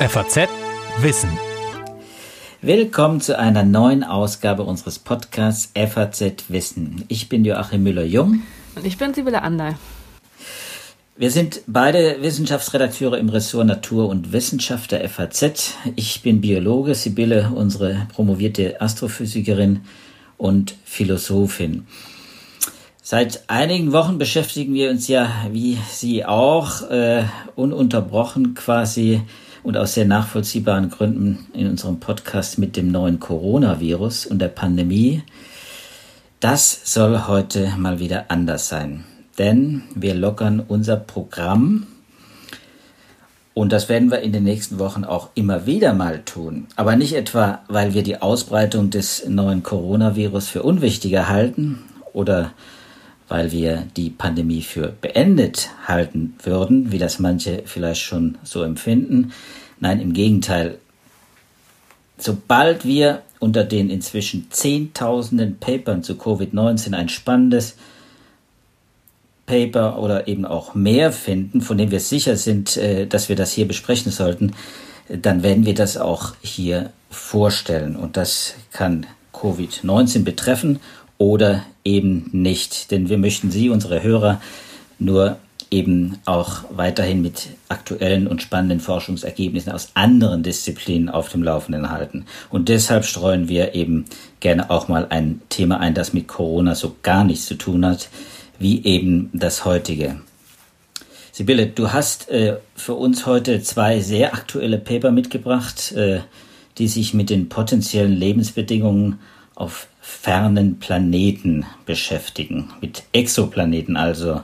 FAZ Wissen. Willkommen zu einer neuen Ausgabe unseres Podcasts FAZ Wissen. Ich bin Joachim Müller-Jung. Und ich bin Sibylle Andal. Wir sind beide Wissenschaftsredakteure im Ressort Natur und Wissenschaft der FAZ. Ich bin Biologe, Sibylle unsere promovierte Astrophysikerin und Philosophin. Seit einigen Wochen beschäftigen wir uns ja, wie Sie auch, äh, ununterbrochen quasi und aus sehr nachvollziehbaren Gründen in unserem Podcast mit dem neuen Coronavirus und der Pandemie. Das soll heute mal wieder anders sein, denn wir lockern unser Programm und das werden wir in den nächsten Wochen auch immer wieder mal tun. Aber nicht etwa, weil wir die Ausbreitung des neuen Coronavirus für unwichtiger halten oder weil wir die Pandemie für beendet halten würden, wie das manche vielleicht schon so empfinden. Nein, im Gegenteil. Sobald wir unter den inzwischen Zehntausenden Papern zu Covid-19 ein spannendes Paper oder eben auch mehr finden, von dem wir sicher sind, äh, dass wir das hier besprechen sollten, dann werden wir das auch hier vorstellen. Und das kann Covid-19 betreffen oder eben nicht. Denn wir möchten Sie, unsere Hörer, nur eben auch weiterhin mit aktuellen und spannenden Forschungsergebnissen aus anderen Disziplinen auf dem Laufenden halten. Und deshalb streuen wir eben gerne auch mal ein Thema ein, das mit Corona so gar nichts zu tun hat, wie eben das heutige. Sibylle, du hast äh, für uns heute zwei sehr aktuelle Paper mitgebracht, äh, die sich mit den potenziellen Lebensbedingungen auf fernen Planeten beschäftigen, mit Exoplaneten also,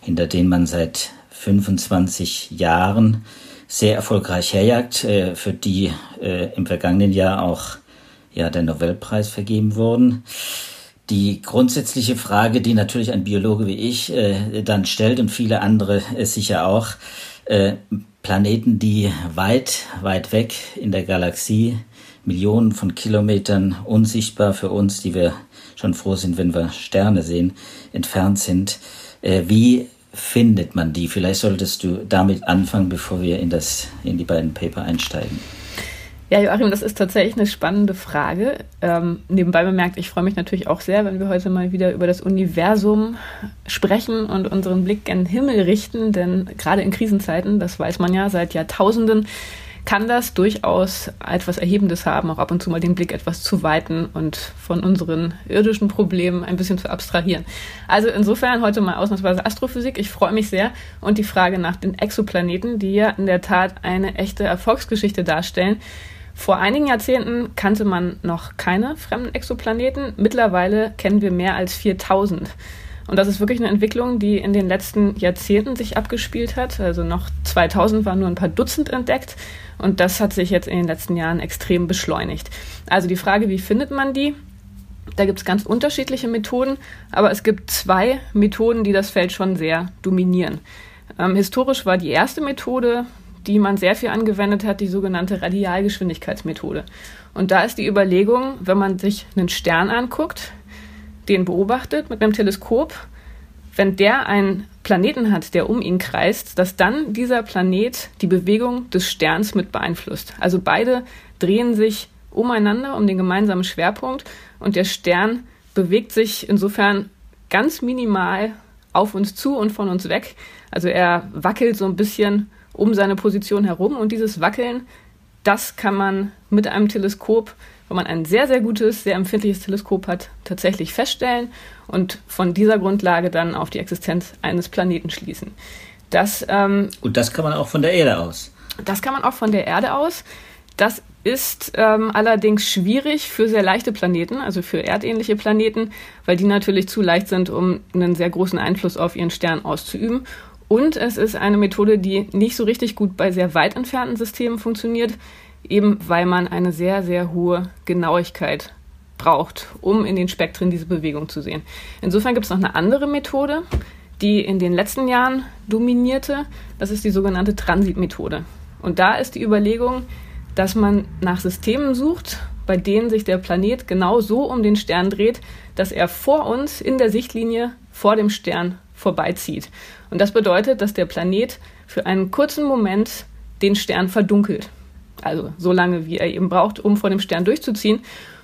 hinter denen man seit 25 Jahren sehr erfolgreich herjagt, äh, für die äh, im vergangenen Jahr auch ja, der Nobelpreis vergeben wurden. Die grundsätzliche Frage, die natürlich ein Biologe wie ich äh, dann stellt und viele andere äh, sicher auch, Planeten, die weit, weit weg in der Galaxie Millionen von Kilometern unsichtbar für uns, die wir schon froh sind, wenn wir Sterne sehen, entfernt sind. Äh, wie findet man die? Vielleicht solltest du damit anfangen, bevor wir in, das, in die beiden Paper einsteigen. Ja, Joachim, das ist tatsächlich eine spannende Frage. Ähm, nebenbei bemerkt, ich freue mich natürlich auch sehr, wenn wir heute mal wieder über das Universum sprechen und unseren Blick gen Himmel richten, denn gerade in Krisenzeiten, das weiß man ja seit Jahrtausenden, kann das durchaus etwas Erhebendes haben, auch ab und zu mal den Blick etwas zu weiten und von unseren irdischen Problemen ein bisschen zu abstrahieren. Also insofern heute mal ausnahmsweise Astrophysik. Ich freue mich sehr. Und die Frage nach den Exoplaneten, die ja in der Tat eine echte Erfolgsgeschichte darstellen. Vor einigen Jahrzehnten kannte man noch keine fremden Exoplaneten. Mittlerweile kennen wir mehr als 4000. Und das ist wirklich eine Entwicklung, die in den letzten Jahrzehnten sich abgespielt hat. Also noch 2000 waren nur ein paar Dutzend entdeckt und das hat sich jetzt in den letzten Jahren extrem beschleunigt. Also die Frage, wie findet man die? Da gibt es ganz unterschiedliche Methoden, aber es gibt zwei Methoden, die das Feld schon sehr dominieren. Ähm, historisch war die erste Methode, die man sehr viel angewendet hat, die sogenannte Radialgeschwindigkeitsmethode. Und da ist die Überlegung, wenn man sich einen Stern anguckt, den beobachtet mit einem Teleskop, wenn der einen Planeten hat, der um ihn kreist, dass dann dieser Planet die Bewegung des Sterns mit beeinflusst. Also beide drehen sich umeinander um den gemeinsamen Schwerpunkt und der Stern bewegt sich insofern ganz minimal auf uns zu und von uns weg. Also er wackelt so ein bisschen um seine Position herum und dieses Wackeln, das kann man mit einem Teleskop wenn man ein sehr, sehr gutes, sehr empfindliches Teleskop hat, tatsächlich feststellen und von dieser Grundlage dann auf die Existenz eines Planeten schließen. Das, ähm, und das kann man auch von der Erde aus. Das kann man auch von der Erde aus. Das ist ähm, allerdings schwierig für sehr leichte Planeten, also für erdähnliche Planeten, weil die natürlich zu leicht sind, um einen sehr großen Einfluss auf ihren Stern auszuüben. Und es ist eine Methode, die nicht so richtig gut bei sehr weit entfernten Systemen funktioniert, eben weil man eine sehr, sehr hohe Genauigkeit braucht, um in den Spektren diese Bewegung zu sehen. Insofern gibt es noch eine andere Methode, die in den letzten Jahren dominierte. Das ist die sogenannte Transitmethode. Und da ist die Überlegung, dass man nach Systemen sucht, bei denen sich der Planet genau so um den Stern dreht, dass er vor uns in der Sichtlinie vor dem Stern vorbeizieht. Und das bedeutet, dass der Planet für einen kurzen Moment den Stern verdunkelt. Also so lange, wie er eben braucht, um vor dem Stern durchzuziehen.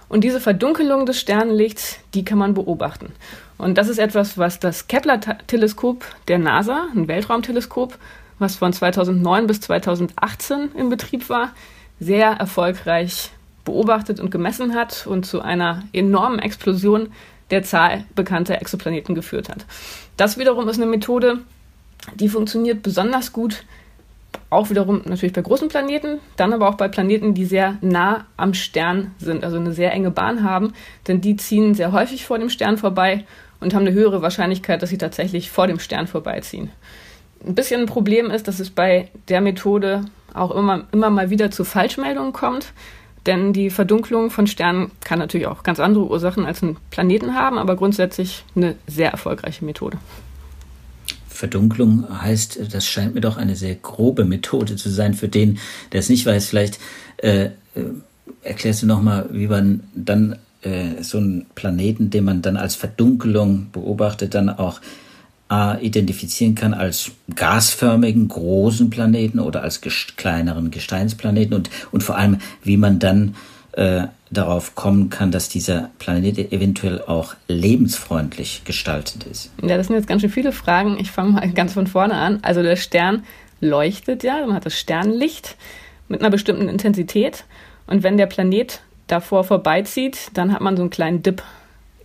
Und diese Verdunkelung des Sternenlichts, die kann man beobachten. Und das ist etwas, was das Kepler-Teleskop der NASA, ein Weltraumteleskop, was von 2009 bis 2018 in Betrieb war, sehr erfolgreich beobachtet und gemessen hat und zu einer enormen Explosion der Zahl bekannter Exoplaneten geführt hat. Das wiederum ist eine Methode, die funktioniert besonders gut, auch wiederum natürlich bei großen Planeten, dann aber auch bei Planeten, die sehr nah am Stern sind, also eine sehr enge Bahn haben, denn die ziehen sehr häufig vor dem Stern vorbei und haben eine höhere Wahrscheinlichkeit, dass sie tatsächlich vor dem Stern vorbeiziehen. Ein bisschen ein Problem ist, dass es bei der Methode auch immer, immer mal wieder zu Falschmeldungen kommt. Denn die Verdunklung von Sternen kann natürlich auch ganz andere Ursachen als ein Planeten haben, aber grundsätzlich eine sehr erfolgreiche Methode. Verdunklung heißt, das scheint mir doch eine sehr grobe Methode zu sein für den, der es nicht weiß. Vielleicht äh, äh erklärst du nochmal, wie man dann äh, so einen Planeten, den man dann als Verdunkelung beobachtet, dann auch äh, identifizieren kann als gasförmigen großen Planeten oder als ges kleineren Gesteinsplaneten und, und vor allem, wie man dann äh, darauf kommen kann, dass dieser Planet eventuell auch lebensfreundlich gestaltet ist. Ja, das sind jetzt ganz schön viele Fragen. Ich fange mal ganz von vorne an. Also der Stern leuchtet ja, man hat das Sternlicht mit einer bestimmten Intensität und wenn der Planet davor vorbeizieht, dann hat man so einen kleinen Dip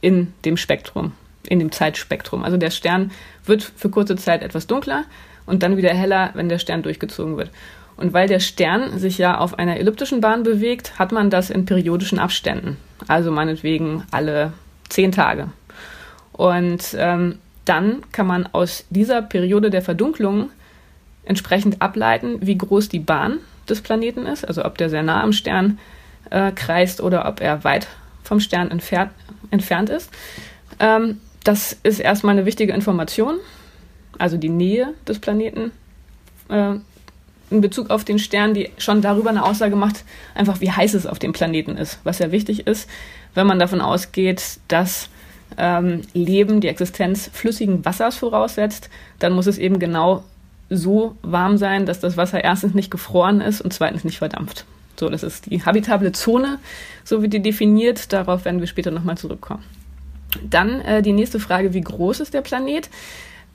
in dem Spektrum, in dem Zeitspektrum. Also der Stern wird für kurze Zeit etwas dunkler und dann wieder heller, wenn der Stern durchgezogen wird. Und weil der Stern sich ja auf einer elliptischen Bahn bewegt, hat man das in periodischen Abständen. Also meinetwegen alle zehn Tage. Und ähm, dann kann man aus dieser Periode der Verdunklung entsprechend ableiten, wie groß die Bahn des Planeten ist, also ob der sehr nah am Stern äh, kreist oder ob er weit vom Stern entfernt, entfernt ist. Ähm, das ist erstmal eine wichtige Information, also die Nähe des Planeten äh, in Bezug auf den Stern, die schon darüber eine Aussage macht, einfach wie heiß es auf dem Planeten ist, was ja wichtig ist, wenn man davon ausgeht, dass ähm, Leben die Existenz flüssigen Wassers voraussetzt, dann muss es eben genau so warm sein, dass das Wasser erstens nicht gefroren ist und zweitens nicht verdampft. So, das ist die habitable Zone, so wie die definiert. Darauf werden wir später nochmal zurückkommen. Dann äh, die nächste Frage, wie groß ist der Planet?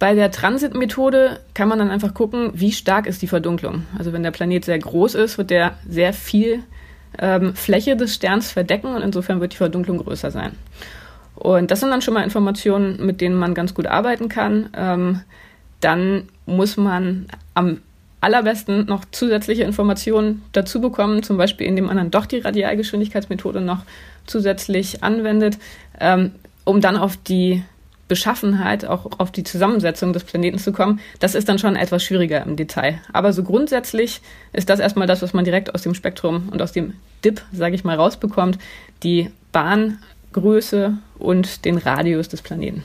Bei der Transitmethode kann man dann einfach gucken, wie stark ist die Verdunklung. Also wenn der Planet sehr groß ist, wird der sehr viel ähm, Fläche des Sterns verdecken und insofern wird die Verdunklung größer sein. Und das sind dann schon mal Informationen, mit denen man ganz gut arbeiten kann. Ähm, dann muss man am allerbesten noch zusätzliche Informationen dazu bekommen, zum Beispiel indem man dann doch die Radialgeschwindigkeitsmethode noch zusätzlich anwendet, ähm, um dann auf die Beschaffenheit, auch auf die Zusammensetzung des Planeten zu kommen, das ist dann schon etwas schwieriger im Detail. Aber so grundsätzlich ist das erstmal das, was man direkt aus dem Spektrum und aus dem DIP, sage ich mal, rausbekommt, die Bahngröße und den Radius des Planeten.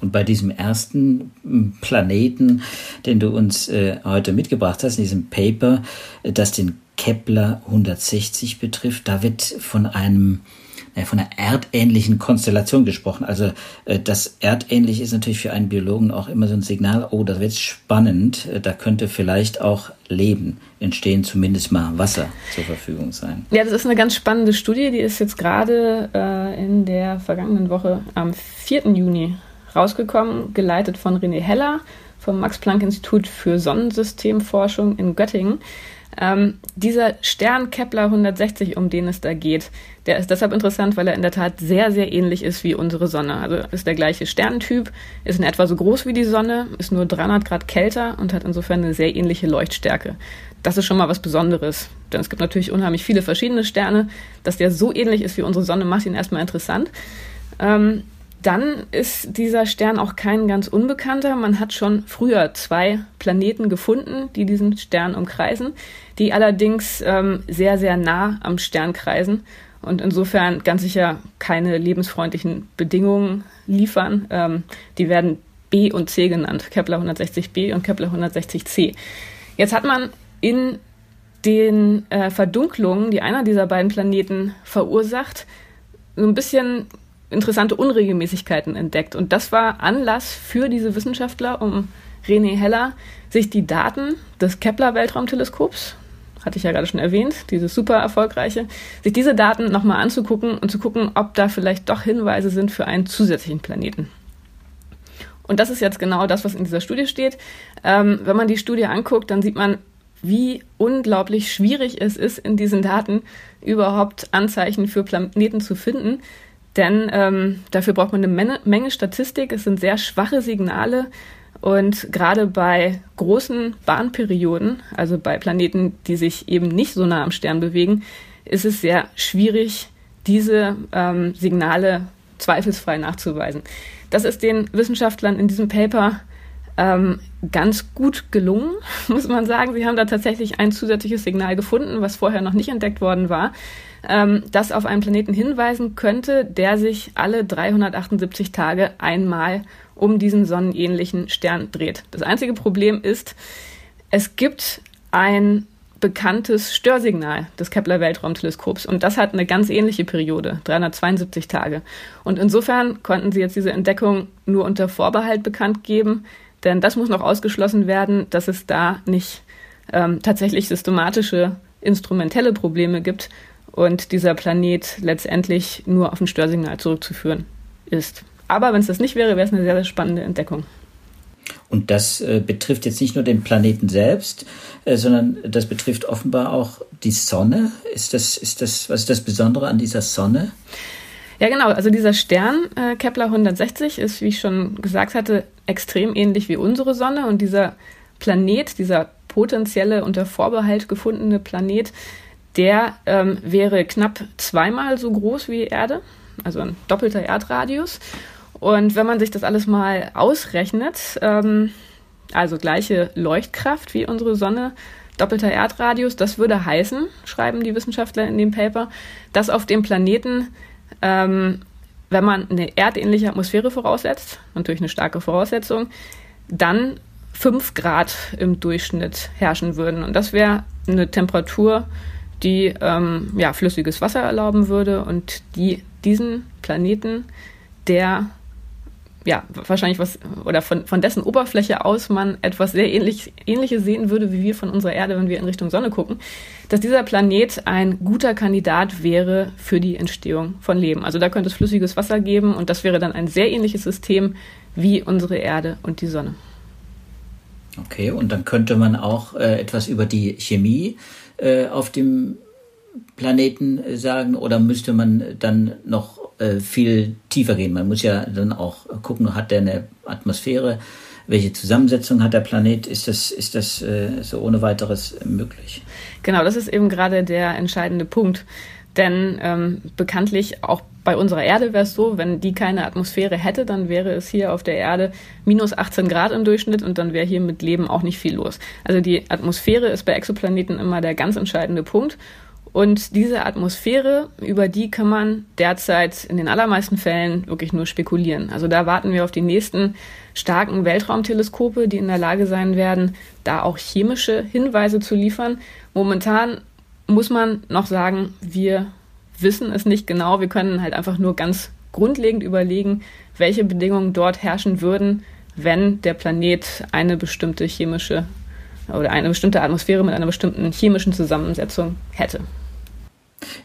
Und bei diesem ersten Planeten, den du uns äh, heute mitgebracht hast, in diesem Paper, äh, das den Kepler 160 betrifft, da wird von einem von einer erdähnlichen Konstellation gesprochen. Also äh, das erdähnlich ist natürlich für einen Biologen auch immer so ein Signal, oh, das wird spannend, äh, da könnte vielleicht auch Leben entstehen, zumindest mal Wasser zur Verfügung sein. Ja, das ist eine ganz spannende Studie, die ist jetzt gerade äh, in der vergangenen Woche am 4. Juni rausgekommen, geleitet von René Heller vom Max-Planck-Institut für Sonnensystemforschung in Göttingen. Ähm, dieser Stern Kepler 160, um den es da geht, der ist deshalb interessant, weil er in der Tat sehr, sehr ähnlich ist wie unsere Sonne. Also ist der gleiche Sterntyp, ist in etwa so groß wie die Sonne, ist nur 300 Grad kälter und hat insofern eine sehr ähnliche Leuchtstärke. Das ist schon mal was Besonderes, denn es gibt natürlich unheimlich viele verschiedene Sterne. Dass der so ähnlich ist wie unsere Sonne, macht ihn erstmal interessant. Ähm, dann ist dieser Stern auch kein ganz unbekannter. Man hat schon früher zwei Planeten gefunden, die diesen Stern umkreisen, die allerdings ähm, sehr, sehr nah am Stern kreisen und insofern ganz sicher keine lebensfreundlichen Bedingungen liefern. Ähm, die werden B und C genannt, Kepler 160b und Kepler 160c. Jetzt hat man in den äh, Verdunklungen, die einer dieser beiden Planeten verursacht, so ein bisschen interessante Unregelmäßigkeiten entdeckt. Und das war Anlass für diese Wissenschaftler, um René Heller sich die Daten des Kepler-Weltraumteleskops hatte ich ja gerade schon erwähnt, dieses super erfolgreiche, sich diese Daten nochmal anzugucken und zu gucken, ob da vielleicht doch Hinweise sind für einen zusätzlichen Planeten. Und das ist jetzt genau das, was in dieser Studie steht. Ähm, wenn man die Studie anguckt, dann sieht man, wie unglaublich schwierig es ist, in diesen Daten überhaupt Anzeichen für Planeten zu finden. Denn ähm, dafür braucht man eine Menge, Menge Statistik. Es sind sehr schwache Signale. Und gerade bei großen Bahnperioden, also bei Planeten, die sich eben nicht so nah am Stern bewegen, ist es sehr schwierig, diese ähm, Signale zweifelsfrei nachzuweisen. Das ist den Wissenschaftlern in diesem Paper ähm, ganz gut gelungen, muss man sagen. Sie haben da tatsächlich ein zusätzliches Signal gefunden, was vorher noch nicht entdeckt worden war, ähm, das auf einen Planeten hinweisen könnte, der sich alle 378 Tage einmal um diesen sonnenähnlichen Stern dreht. Das einzige Problem ist, es gibt ein bekanntes Störsignal des Kepler Weltraumteleskops und das hat eine ganz ähnliche Periode, 372 Tage. Und insofern konnten sie jetzt diese Entdeckung nur unter Vorbehalt bekannt geben, denn das muss noch ausgeschlossen werden, dass es da nicht ähm, tatsächlich systematische instrumentelle Probleme gibt und dieser Planet letztendlich nur auf ein Störsignal zurückzuführen ist. Aber wenn es das nicht wäre, wäre es eine sehr, sehr spannende Entdeckung. Und das äh, betrifft jetzt nicht nur den Planeten selbst, äh, sondern das betrifft offenbar auch die Sonne. Ist das, ist das, was ist das Besondere an dieser Sonne? Ja, genau. Also dieser Stern äh, Kepler 160 ist, wie ich schon gesagt hatte, extrem ähnlich wie unsere Sonne. Und dieser Planet, dieser potenzielle unter Vorbehalt gefundene Planet, der ähm, wäre knapp zweimal so groß wie Erde, also ein doppelter Erdradius. Und wenn man sich das alles mal ausrechnet, ähm, also gleiche Leuchtkraft wie unsere Sonne, doppelter Erdradius, das würde heißen, schreiben die Wissenschaftler in dem Paper, dass auf dem Planeten, ähm, wenn man eine erdähnliche Atmosphäre voraussetzt, natürlich eine starke Voraussetzung, dann 5 Grad im Durchschnitt herrschen würden. Und das wäre eine Temperatur, die ähm, ja, flüssiges Wasser erlauben würde und die diesen Planeten, der ja, wahrscheinlich was, oder von, von dessen Oberfläche aus man etwas sehr ähnlich, ähnliches sehen würde, wie wir von unserer Erde, wenn wir in Richtung Sonne gucken, dass dieser Planet ein guter Kandidat wäre für die Entstehung von Leben. Also da könnte es flüssiges Wasser geben und das wäre dann ein sehr ähnliches System wie unsere Erde und die Sonne. Okay, und dann könnte man auch äh, etwas über die Chemie äh, auf dem Planeten äh, sagen oder müsste man dann noch äh, viel tiefer gehen. Man muss ja dann auch gucken, hat der eine Atmosphäre, welche Zusammensetzung hat der Planet? Ist das, ist das äh, so ohne weiteres möglich? Genau, das ist eben gerade der entscheidende Punkt. Denn ähm, bekanntlich auch bei unserer Erde wäre es so, wenn die keine Atmosphäre hätte, dann wäre es hier auf der Erde minus 18 Grad im Durchschnitt und dann wäre hier mit Leben auch nicht viel los. Also die Atmosphäre ist bei Exoplaneten immer der ganz entscheidende Punkt. Und diese Atmosphäre, über die kann man derzeit in den allermeisten Fällen wirklich nur spekulieren. Also da warten wir auf die nächsten starken Weltraumteleskope, die in der Lage sein werden, da auch chemische Hinweise zu liefern. Momentan muss man noch sagen, wir wissen es nicht genau. Wir können halt einfach nur ganz grundlegend überlegen, welche Bedingungen dort herrschen würden, wenn der Planet eine bestimmte chemische oder eine bestimmte Atmosphäre mit einer bestimmten chemischen Zusammensetzung hätte.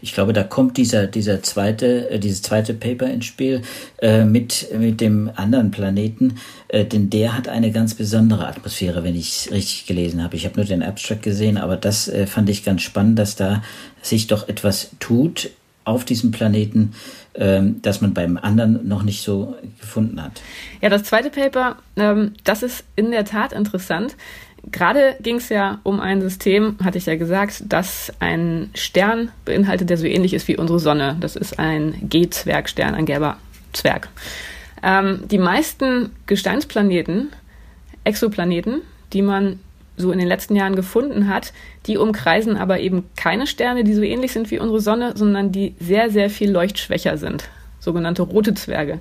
Ich glaube, da kommt dieser, dieser zweite, äh, dieses zweite Paper ins Spiel äh, mit, mit dem anderen Planeten, äh, denn der hat eine ganz besondere Atmosphäre, wenn ich es richtig gelesen habe. Ich habe nur den Abstract gesehen, aber das äh, fand ich ganz spannend, dass da sich doch etwas tut auf diesem Planeten, ähm, das man beim anderen noch nicht so gefunden hat. Ja, das zweite Paper, ähm, das ist in der Tat interessant. Gerade ging es ja um ein System, hatte ich ja gesagt, das einen Stern beinhaltet, der so ähnlich ist wie unsere Sonne. Das ist ein G-Zwergstern, ein gelber Zwerg. Ähm, die meisten Gesteinsplaneten, Exoplaneten, die man so in den letzten Jahren gefunden hat, die umkreisen aber eben keine Sterne, die so ähnlich sind wie unsere Sonne, sondern die sehr, sehr viel leuchtschwächer sind, sogenannte rote Zwerge.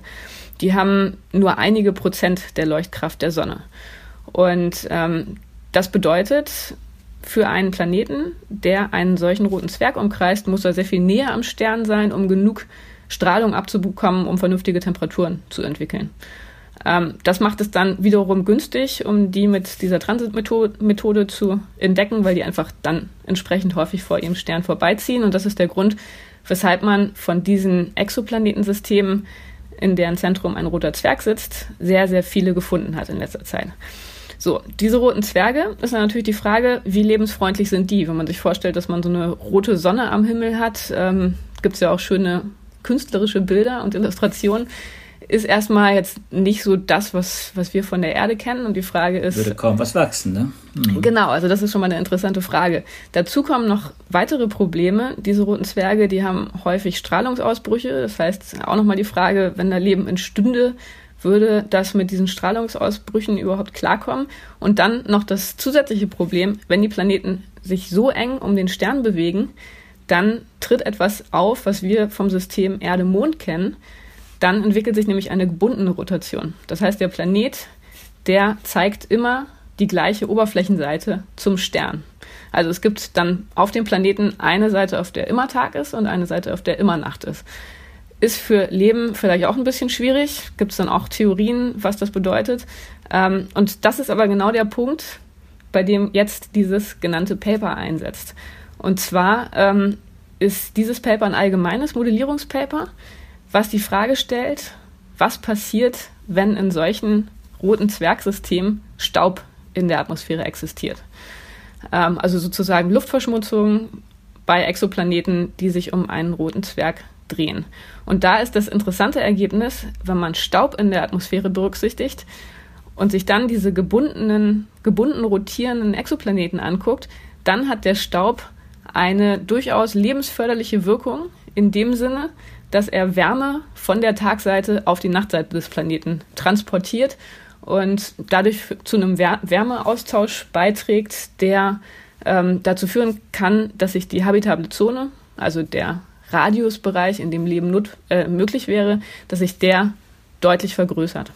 Die haben nur einige Prozent der Leuchtkraft der Sonne. Und ähm, das bedeutet, für einen Planeten, der einen solchen roten Zwerg umkreist, muss er sehr viel näher am Stern sein, um genug Strahlung abzubekommen, um vernünftige Temperaturen zu entwickeln. Ähm, das macht es dann wiederum günstig, um die mit dieser Transitmethode zu entdecken, weil die einfach dann entsprechend häufig vor ihrem Stern vorbeiziehen. Und das ist der Grund, weshalb man von diesen Exoplanetensystemen, in deren Zentrum ein roter Zwerg sitzt, sehr, sehr viele gefunden hat in letzter Zeit. So, diese roten Zwerge ist dann natürlich die Frage, wie lebensfreundlich sind die? Wenn man sich vorstellt, dass man so eine rote Sonne am Himmel hat, ähm, gibt es ja auch schöne künstlerische Bilder und Illustrationen ist erstmal jetzt nicht so das, was, was wir von der Erde kennen. Und die Frage ist. Würde kaum was wachsen, ne? Mhm. Genau, also das ist schon mal eine interessante Frage. Dazu kommen noch weitere Probleme. Diese roten Zwerge, die haben häufig Strahlungsausbrüche. Das heißt, auch nochmal die Frage, wenn da Leben entstünde, würde das mit diesen Strahlungsausbrüchen überhaupt klarkommen? Und dann noch das zusätzliche Problem, wenn die Planeten sich so eng um den Stern bewegen, dann tritt etwas auf, was wir vom System Erde-Mond kennen dann entwickelt sich nämlich eine gebundene Rotation. Das heißt, der Planet, der zeigt immer die gleiche Oberflächenseite zum Stern. Also es gibt dann auf dem Planeten eine Seite, auf der immer Tag ist und eine Seite, auf der immer Nacht ist. Ist für Leben vielleicht auch ein bisschen schwierig. Gibt es dann auch Theorien, was das bedeutet. Ähm, und das ist aber genau der Punkt, bei dem jetzt dieses genannte Paper einsetzt. Und zwar ähm, ist dieses Paper ein allgemeines Modellierungspaper was die Frage stellt, was passiert, wenn in solchen roten Zwergsystemen Staub in der Atmosphäre existiert. Ähm, also sozusagen Luftverschmutzung bei Exoplaneten, die sich um einen roten Zwerg drehen. Und da ist das interessante Ergebnis, wenn man Staub in der Atmosphäre berücksichtigt und sich dann diese gebundenen, gebunden rotierenden Exoplaneten anguckt, dann hat der Staub eine durchaus lebensförderliche Wirkung in dem Sinne, dass er Wärme von der Tagseite auf die Nachtseite des Planeten transportiert und dadurch zu einem Wärmeaustausch beiträgt, der ähm, dazu führen kann, dass sich die habitable Zone, also der Radiusbereich, in dem Leben not, äh, möglich wäre, dass sich der deutlich vergrößert.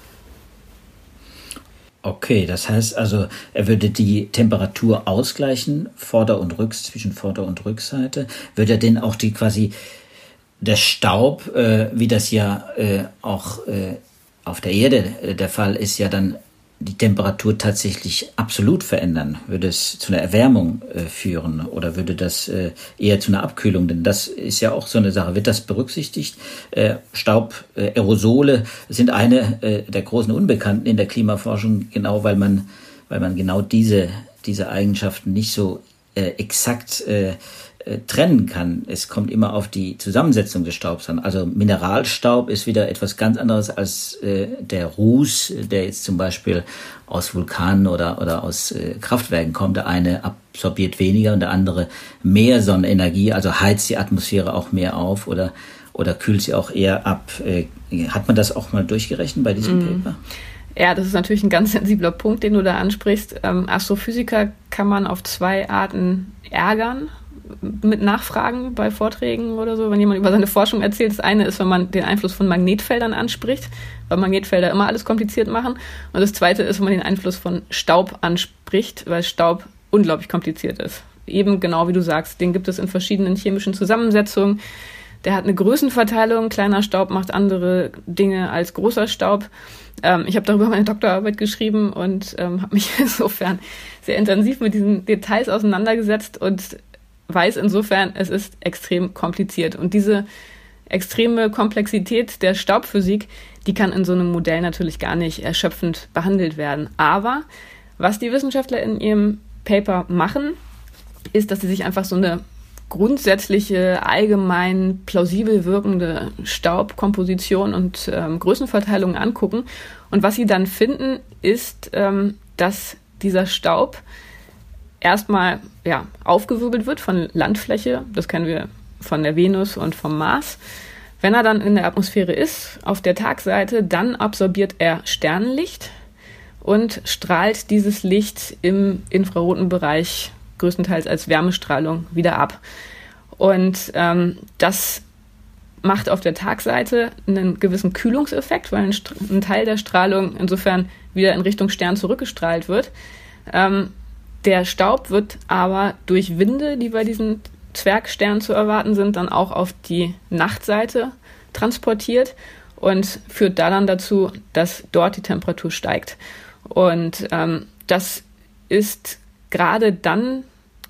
Okay, das heißt also, er würde die Temperatur ausgleichen, Vorder- und Rücks zwischen Vorder- und Rückseite. Würde er denn auch die quasi der Staub, äh, wie das ja äh, auch äh, auf der Erde äh, der Fall ist, ja dann die Temperatur tatsächlich absolut verändern? Würde es zu einer Erwärmung äh, führen oder würde das äh, eher zu einer Abkühlung? Denn das ist ja auch so eine Sache. Wird das berücksichtigt? Äh, Staub, äh, Aerosole sind eine äh, der großen Unbekannten in der Klimaforschung, genau weil man, weil man genau diese, diese Eigenschaften nicht so äh, exakt äh, trennen kann. Es kommt immer auf die Zusammensetzung des Staubs an. Also Mineralstaub ist wieder etwas ganz anderes als äh, der Ruß, der jetzt zum Beispiel aus Vulkanen oder, oder aus äh, Kraftwerken kommt. Der eine absorbiert weniger und der andere mehr Sonnenenergie, also heizt die Atmosphäre auch mehr auf oder, oder kühlt sie auch eher ab. Äh, hat man das auch mal durchgerechnet bei diesem mm. Paper? Ja, das ist natürlich ein ganz sensibler Punkt, den du da ansprichst. Ähm, Astrophysiker kann man auf zwei Arten ärgern mit Nachfragen bei Vorträgen oder so, wenn jemand über seine Forschung erzählt. Das eine ist, wenn man den Einfluss von Magnetfeldern anspricht, weil Magnetfelder immer alles kompliziert machen. Und das zweite ist, wenn man den Einfluss von Staub anspricht, weil Staub unglaublich kompliziert ist. Eben genau wie du sagst, den gibt es in verschiedenen chemischen Zusammensetzungen. Der hat eine Größenverteilung. Kleiner Staub macht andere Dinge als großer Staub. Ähm, ich habe darüber meine Doktorarbeit geschrieben und ähm, habe mich insofern sehr intensiv mit diesen Details auseinandergesetzt und weiß insofern, es ist extrem kompliziert. Und diese extreme Komplexität der Staubphysik, die kann in so einem Modell natürlich gar nicht erschöpfend behandelt werden. Aber was die Wissenschaftler in ihrem Paper machen, ist, dass sie sich einfach so eine grundsätzliche, allgemein plausibel wirkende Staubkomposition und ähm, Größenverteilung angucken. Und was sie dann finden, ist, ähm, dass dieser Staub erstmal ja, aufgewirbelt wird von Landfläche. Das kennen wir von der Venus und vom Mars. Wenn er dann in der Atmosphäre ist, auf der Tagseite, dann absorbiert er Sternenlicht und strahlt dieses Licht im infraroten Bereich größtenteils als Wärmestrahlung wieder ab. Und ähm, das macht auf der Tagseite einen gewissen Kühlungseffekt, weil ein, ein, Teil der Strahlung insofern wieder in Richtung Stern zurückgestrahlt wird. Ähm, der Staub wird aber durch Winde, die bei diesen Zwergsternen zu erwarten sind, dann auch auf die Nachtseite transportiert. und führt da dann dazu, dass dort die Temperatur steigt. Und ähm, das ist gerade dann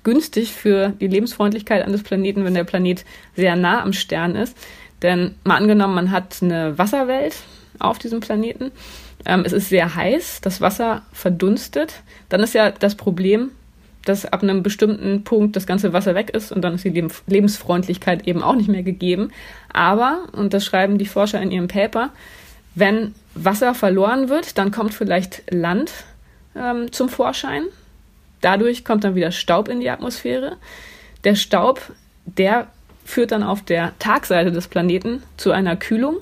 günstig für die Lebensfreundlichkeit eines Planeten, wenn der Planet sehr nah am Stern ist. Denn mal angenommen, man hat eine Wasserwelt auf diesem Planeten. Ähm, es ist sehr heiß, das Wasser verdunstet. Dann ist ja das Problem, dass ab einem bestimmten Punkt das ganze Wasser weg ist und dann ist die Lebensfreundlichkeit eben auch nicht mehr gegeben. Aber, und das schreiben die Forscher in ihrem Paper, wenn Wasser verloren wird, dann kommt vielleicht Land ähm, zum Vorschein. Dadurch kommt dann wieder Staub in die Atmosphäre. Der Staub, der führt dann auf der Tagseite des Planeten zu einer Kühlung,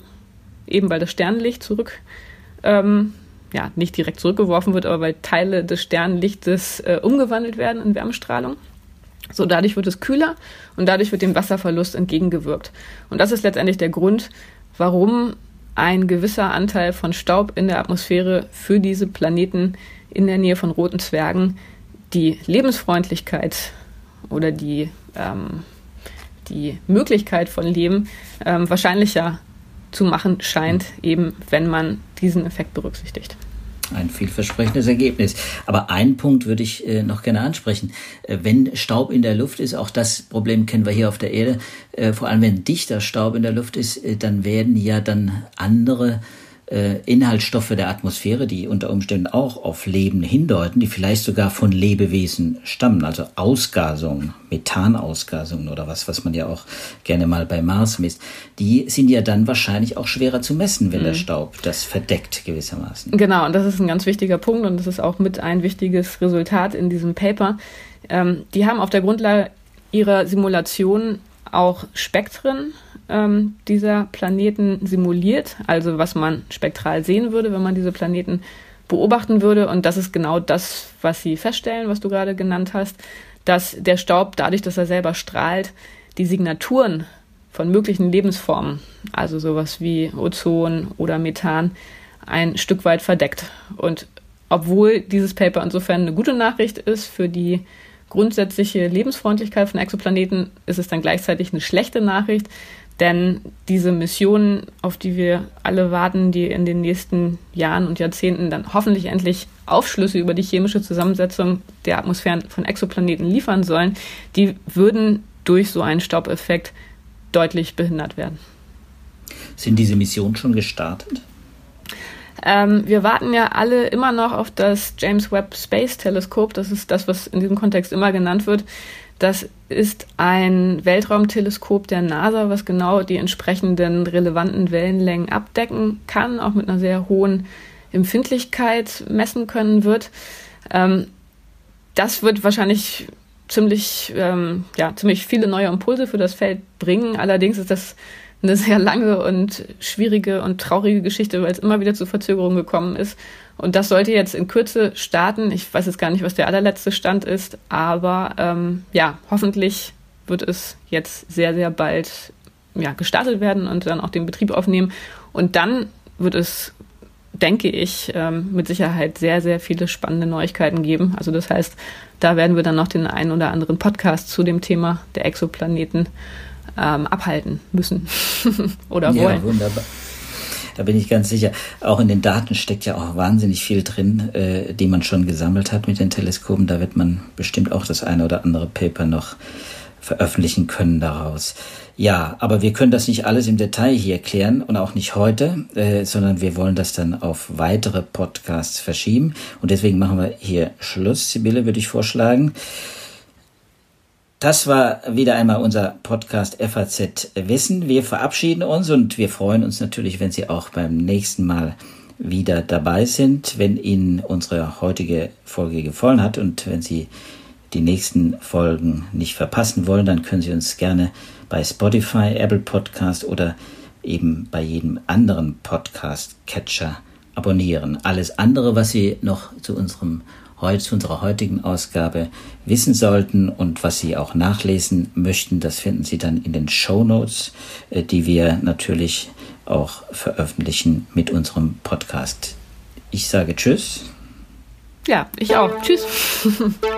eben weil das Sternlicht zurück ähm, ja, nicht direkt zurückgeworfen wird, aber weil Teile des Sternlichtes äh, umgewandelt werden in Wärmestrahlung. So, dadurch wird es kühler und dadurch wird dem Wasserverlust entgegengewirkt. Und das ist letztendlich der Grund, warum ein gewisser Anteil von Staub in der Atmosphäre für diese Planeten in der Nähe von roten Zwergen die Lebensfreundlichkeit oder die, ähm, die Möglichkeit von Leben ähm, wahrscheinlicher zu machen scheint, eben wenn man diesen Effekt berücksichtigt. Ein vielversprechendes Ergebnis. Aber einen Punkt würde ich äh, noch gerne ansprechen. Äh, wenn Staub in der Luft ist, auch das Problem kennen wir hier auf der Erde, äh, vor allem wenn dichter Staub in der Luft ist, dann werden ja dann andere äh, Inhaltsstoffe der Atmosphäre, die unter Umständen auch auf Leben hindeuten, die vielleicht sogar von Lebewesen stammen, also Ausgasungen, Methanausgasungen oder was, was man ja auch gerne mal bei Mars misst, die sind ja dann wahrscheinlich auch schwerer zu messen, wenn mhm. der Staub das verdeckt gewissermaßen. Genau, und das ist ein ganz wichtiger Punkt und das ist auch mit ein wichtiges Resultat in diesem Paper. Ähm, die haben auf der Grundlage ihrer Simulation auch Spektren ähm, dieser Planeten simuliert, also was man spektral sehen würde, wenn man diese Planeten beobachten würde. Und das ist genau das, was sie feststellen, was du gerade genannt hast, dass der Staub dadurch, dass er selber strahlt, die Signaturen von möglichen Lebensformen, also sowas wie Ozon oder Methan, ein Stück weit verdeckt. Und obwohl dieses Paper insofern eine gute Nachricht ist für die grundsätzliche Lebensfreundlichkeit von Exoplaneten, ist es dann gleichzeitig eine schlechte Nachricht, denn diese Mission, auf die wir alle warten, die in den nächsten Jahren und Jahrzehnten dann hoffentlich endlich Aufschlüsse über die chemische Zusammensetzung der Atmosphären von Exoplaneten liefern sollen, die würden durch so einen Staubeffekt deutlich behindert werden. Sind diese Missionen schon gestartet? Ähm, wir warten ja alle immer noch auf das James Webb Space Teleskop. Das ist das, was in diesem Kontext immer genannt wird. Das ist ein Weltraumteleskop der NASA, was genau die entsprechenden relevanten Wellenlängen abdecken kann, auch mit einer sehr hohen Empfindlichkeit messen können wird. Ähm, das wird wahrscheinlich ziemlich, ähm, ja, ziemlich viele neue Impulse für das Feld bringen. Allerdings ist das eine sehr lange und schwierige und traurige Geschichte, weil es immer wieder zu Verzögerungen gekommen ist. Und das sollte jetzt in Kürze starten. Ich weiß jetzt gar nicht, was der allerletzte Stand ist, aber ähm, ja, hoffentlich wird es jetzt sehr, sehr bald ja, gestartet werden und dann auch den Betrieb aufnehmen. Und dann wird es, denke ich, ähm, mit Sicherheit sehr, sehr viele spannende Neuigkeiten geben. Also das heißt, da werden wir dann noch den einen oder anderen Podcast zu dem Thema der Exoplaneten ähm, abhalten müssen oder wollen. Ja, wunderbar. Da bin ich ganz sicher. Auch in den Daten steckt ja auch wahnsinnig viel drin, äh, die man schon gesammelt hat mit den Teleskopen. Da wird man bestimmt auch das eine oder andere Paper noch veröffentlichen können daraus. Ja, aber wir können das nicht alles im Detail hier klären und auch nicht heute, äh, sondern wir wollen das dann auf weitere Podcasts verschieben. Und deswegen machen wir hier Schluss. Sibylle, würde ich vorschlagen. Das war wieder einmal unser Podcast FAZ Wissen. Wir verabschieden uns und wir freuen uns natürlich, wenn Sie auch beim nächsten Mal wieder dabei sind. Wenn Ihnen unsere heutige Folge gefallen hat und wenn Sie die nächsten Folgen nicht verpassen wollen, dann können Sie uns gerne bei Spotify, Apple Podcast oder eben bei jedem anderen Podcast-Catcher abonnieren. Alles andere, was Sie noch zu unserem heute zu unserer heutigen Ausgabe wissen sollten und was Sie auch nachlesen möchten, das finden Sie dann in den Show Notes, äh, die wir natürlich auch veröffentlichen mit unserem Podcast. Ich sage Tschüss. Ja, ich auch. Tschüss.